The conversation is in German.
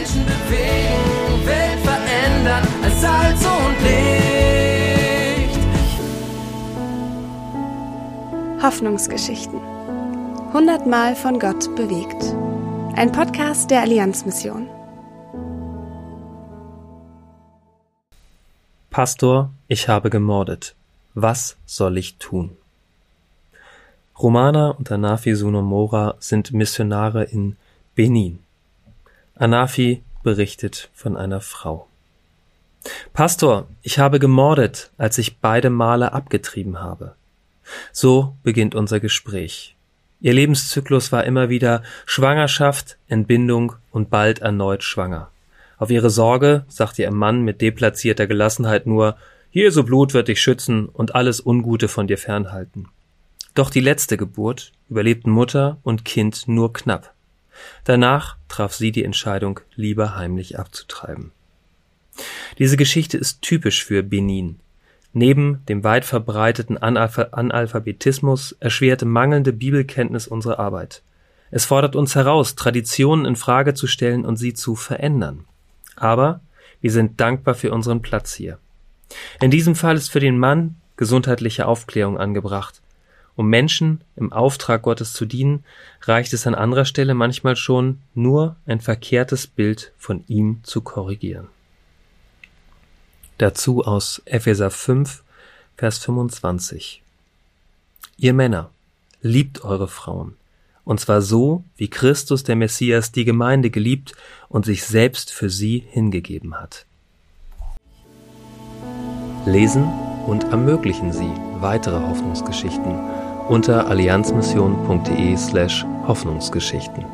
Menschen bewegen, Welt verändern als Salz und Licht. Hoffnungsgeschichten. Hundertmal von Gott bewegt. Ein Podcast der Allianzmission. Pastor, ich habe gemordet. Was soll ich tun? Romana und Anafi Sunomora sind Missionare in Benin. Anafi berichtet von einer Frau. Pastor, ich habe gemordet, als ich beide Male abgetrieben habe. So beginnt unser Gespräch. Ihr Lebenszyklus war immer wieder Schwangerschaft, Entbindung und bald erneut schwanger. Auf ihre Sorge sagt ihr Mann mit deplatzierter Gelassenheit nur, Jesu Blut wird dich schützen und alles Ungute von dir fernhalten. Doch die letzte Geburt überlebten Mutter und Kind nur knapp. Danach traf sie die Entscheidung, lieber heimlich abzutreiben. Diese Geschichte ist typisch für Benin. Neben dem weit verbreiteten Analphabetismus erschwerte mangelnde Bibelkenntnis unsere Arbeit. Es fordert uns heraus, Traditionen in Frage zu stellen und sie zu verändern. Aber wir sind dankbar für unseren Platz hier. In diesem Fall ist für den Mann gesundheitliche Aufklärung angebracht. Um Menschen im Auftrag Gottes zu dienen, reicht es an anderer Stelle manchmal schon, nur ein verkehrtes Bild von ihm zu korrigieren. Dazu aus Epheser 5, Vers 25. Ihr Männer, liebt eure Frauen, und zwar so, wie Christus der Messias die Gemeinde geliebt und sich selbst für sie hingegeben hat. Lesen und ermöglichen Sie weitere Hoffnungsgeschichten unter allianzmission.de/hoffnungsgeschichten.